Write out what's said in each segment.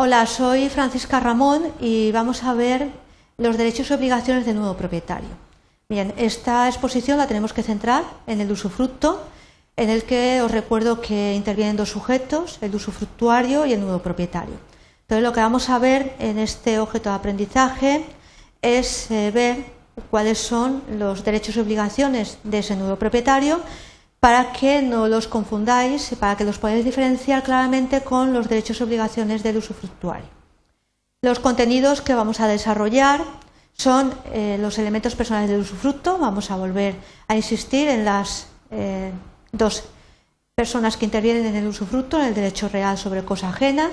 Hola, soy Francisca Ramón y vamos a ver los derechos y obligaciones del nuevo propietario. Bien, esta exposición la tenemos que centrar en el usufructo, en el que os recuerdo que intervienen dos sujetos, el usufructuario y el nuevo propietario. Entonces, lo que vamos a ver en este objeto de aprendizaje es eh, ver cuáles son los derechos y obligaciones de ese nuevo propietario para que no los confundáis, para que los podáis diferenciar claramente con los derechos y obligaciones del usufructuario. Los contenidos que vamos a desarrollar son eh, los elementos personales del usufructo. Vamos a volver a insistir en las eh, dos personas que intervienen en el usufructo, en el derecho real sobre cosa ajena.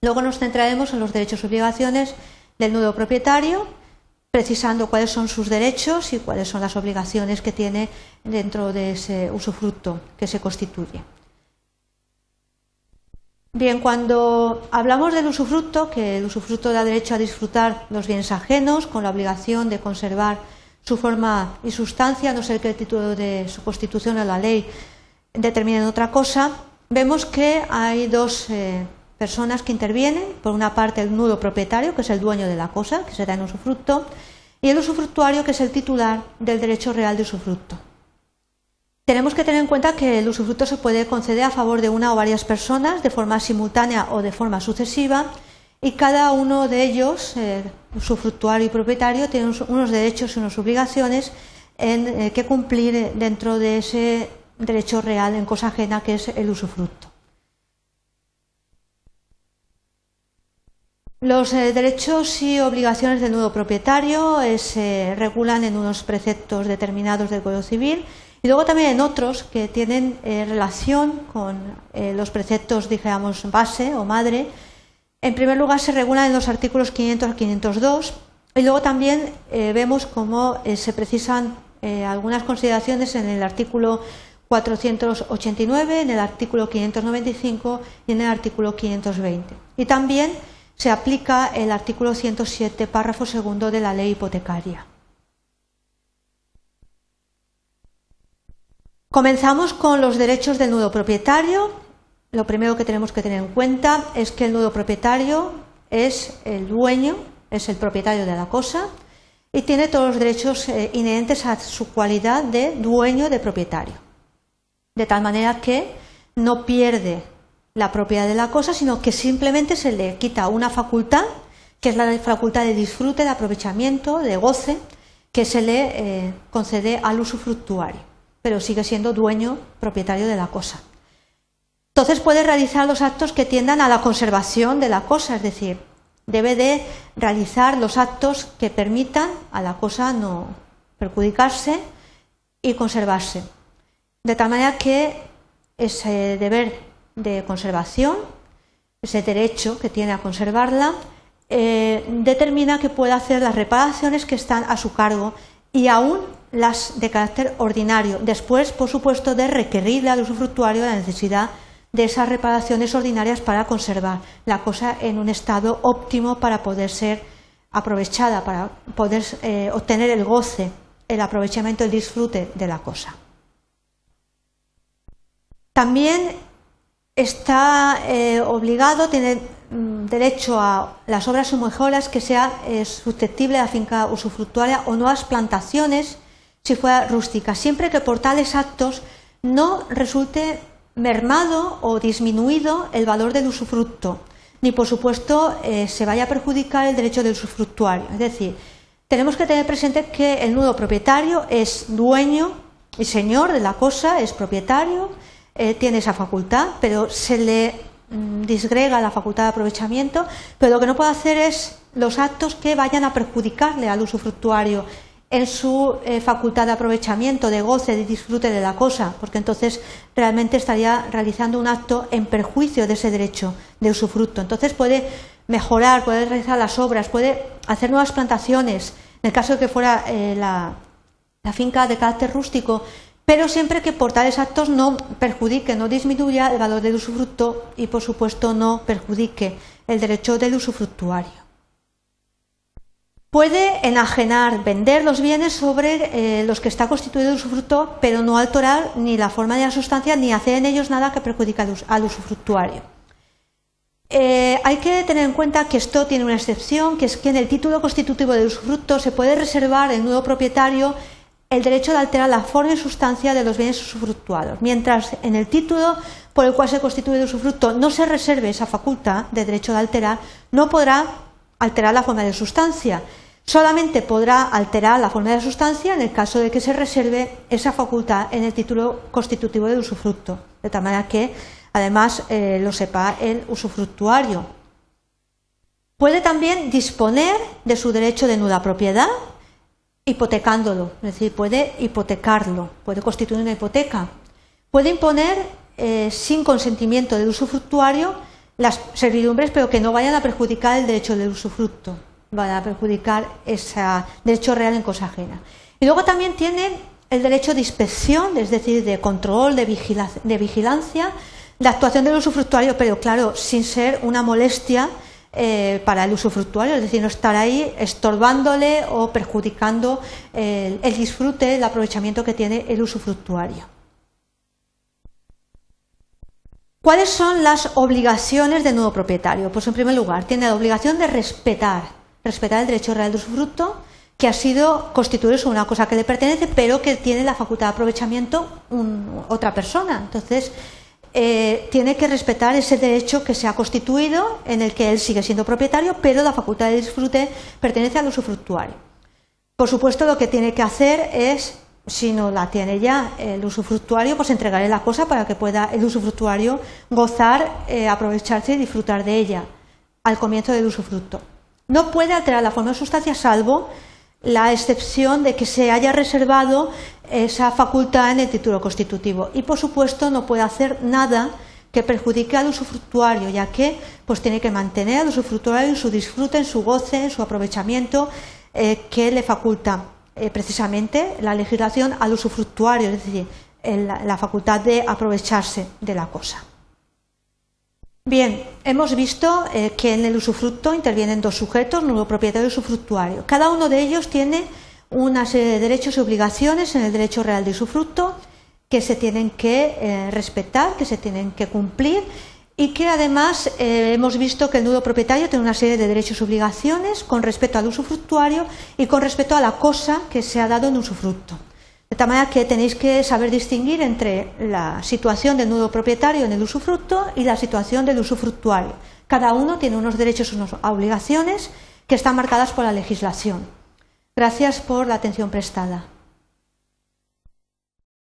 Luego nos centraremos en los derechos y obligaciones del nuevo propietario precisando cuáles son sus derechos y cuáles son las obligaciones que tiene dentro de ese usufructo que se constituye. Bien, cuando hablamos del usufructo, que el usufructo da derecho a disfrutar los bienes ajenos con la obligación de conservar su forma y sustancia, no ser que el título de su constitución o la ley determinen otra cosa, vemos que hay dos eh, personas que intervienen, por una parte el nudo propietario, que es el dueño de la cosa, que se da en usufructo, y el usufructuario, que es el titular del derecho real de usufructo. Tenemos que tener en cuenta que el usufructo se puede conceder a favor de una o varias personas de forma simultánea o de forma sucesiva y cada uno de ellos, usufructuario y propietario, tiene unos derechos y unas obligaciones en, eh, que cumplir dentro de ese derecho real en cosa ajena que es el usufructo. Los eh, derechos y obligaciones del nuevo propietario eh, se regulan en unos preceptos determinados del Código Civil y luego también en otros que tienen eh, relación con los preceptos, digamos, base o madre. En primer lugar, se regulan en los artículos 500 a 502 y luego también vemos cómo se precisan algunas consideraciones en el artículo 489, en el artículo 595 y en el artículo 520. Y también se aplica el artículo 107, párrafo segundo de la ley hipotecaria. Comenzamos con los derechos del nudo propietario. Lo primero que tenemos que tener en cuenta es que el nudo propietario es el dueño, es el propietario de la cosa y tiene todos los derechos eh, inherentes a su cualidad de dueño de propietario. De tal manera que no pierde la propiedad de la cosa, sino que simplemente se le quita una facultad, que es la facultad de disfrute, de aprovechamiento, de goce, que se le eh, concede al usufructuario, pero sigue siendo dueño, propietario de la cosa. Entonces puede realizar los actos que tiendan a la conservación de la cosa, es decir, debe de realizar los actos que permitan a la cosa no perjudicarse y conservarse. De tal manera que ese deber de conservación, ese derecho que tiene a conservarla, eh, determina que puede hacer las reparaciones que están a su cargo y aún las de carácter ordinario, después, por supuesto, de requerirle al usufructuario la necesidad de esas reparaciones ordinarias para conservar la cosa en un estado óptimo para poder ser aprovechada, para poder eh, obtener el goce, el aprovechamiento, el disfrute de la cosa. También está eh, obligado, tiene mm, derecho a las obras o mejoras que sea eh, susceptible a finca usufructuaria o nuevas plantaciones si fuera rústica, siempre que por tales actos no resulte mermado o disminuido el valor del usufructo, ni por supuesto eh, se vaya a perjudicar el derecho del usufructuario. Es decir, tenemos que tener presente que el nudo propietario es dueño y señor de la cosa, es propietario, eh, tiene esa facultad, pero se le mm, disgrega la facultad de aprovechamiento, pero lo que no puede hacer es los actos que vayan a perjudicarle al usufructuario en su eh, facultad de aprovechamiento, de goce, de disfrute de la cosa, porque entonces realmente estaría realizando un acto en perjuicio de ese derecho de usufructo. Entonces puede mejorar, puede realizar las obras, puede hacer nuevas plantaciones. En el caso de que fuera eh, la, la finca de carácter rústico, pero siempre que por tales actos no perjudique, no disminuya el valor del usufructo y, por supuesto, no perjudique el derecho del usufructuario. Puede enajenar, vender los bienes sobre eh, los que está constituido el usufructo, pero no alterar ni la forma ni la sustancia, ni hacer en ellos nada que perjudique al usufructuario. Eh, hay que tener en cuenta que esto tiene una excepción, que es que en el título constitutivo del usufructo se puede reservar el nuevo propietario el derecho de alterar la forma y sustancia de los bienes usufructuados, mientras en el título por el cual se constituye el usufructo no se reserve esa facultad de derecho de alterar, no podrá alterar la forma de sustancia. Solamente podrá alterar la forma de sustancia en el caso de que se reserve esa facultad en el título constitutivo del usufructo, de tal manera que además eh, lo sepa el usufructuario. Puede también disponer de su derecho de nuda propiedad hipotecándolo, es decir, puede hipotecarlo, puede constituir una hipoteca. Puede imponer eh, sin consentimiento del usufructuario las servidumbres, pero que no vayan a perjudicar el derecho del usufructo, vayan a perjudicar ese derecho real en cosa ajena. Y luego también tiene el derecho de inspección, es decir, de control, de, vigilancia, de actuación del usufructuario, pero claro, sin ser una molestia eh, para el usufructuario, es decir, no estar ahí estorbándole o perjudicando el, disfrute, el aprovechamiento que tiene el usufructuario. ¿Cuáles son las obligaciones del nuevo propietario? Pues en primer lugar, tiene la obligación de respetar, respetar el derecho real de usufructo, que ha sido constituido sobre una cosa que le pertenece, pero que tiene la facultad de aprovechamiento otra persona. Entonces, eh, tiene que respetar ese derecho que se ha constituido, en el que él sigue siendo propietario, pero la facultad de disfrute pertenece al usufructuario. Por supuesto, lo que tiene que hacer es si no la tiene ya el usufructuario, pues entregaré la cosa para que pueda el usufructuario gozar, eh, aprovecharse y disfrutar de ella al comienzo del usufructo. No puede alterar la forma de sustancia salvo la excepción de que se haya reservado esa facultad en el título constitutivo y por supuesto no puede hacer nada que perjudique al usufructuario, ya que pues tiene que mantener al usufructuario en su disfrute, en su goce, en su aprovechamiento eh, que le faculta eh, precisamente la legislación al usufructuario, es decir, la facultad de aprovecharse de la cosa. Bien, hemos visto eh, que en el usufructo intervienen dos sujetos, nuevo propietario y usufructuario. Cada uno de ellos tiene una serie de derechos y obligaciones en el derecho real de usufructo que se tienen que eh, respetar, que se tienen que cumplir y que además eh, hemos visto que el nudo propietario tiene una serie de derechos y obligaciones con respecto al usufructuario y con respecto a la cosa que se ha dado en usufructo. De tal manera que tenéis que saber distinguir entre la situación del nudo propietario en el usufructo y la situación del usufructuario. Cada uno tiene unos derechos y unas obligaciones que están marcadas por la legislación. Gracias por la atención prestada.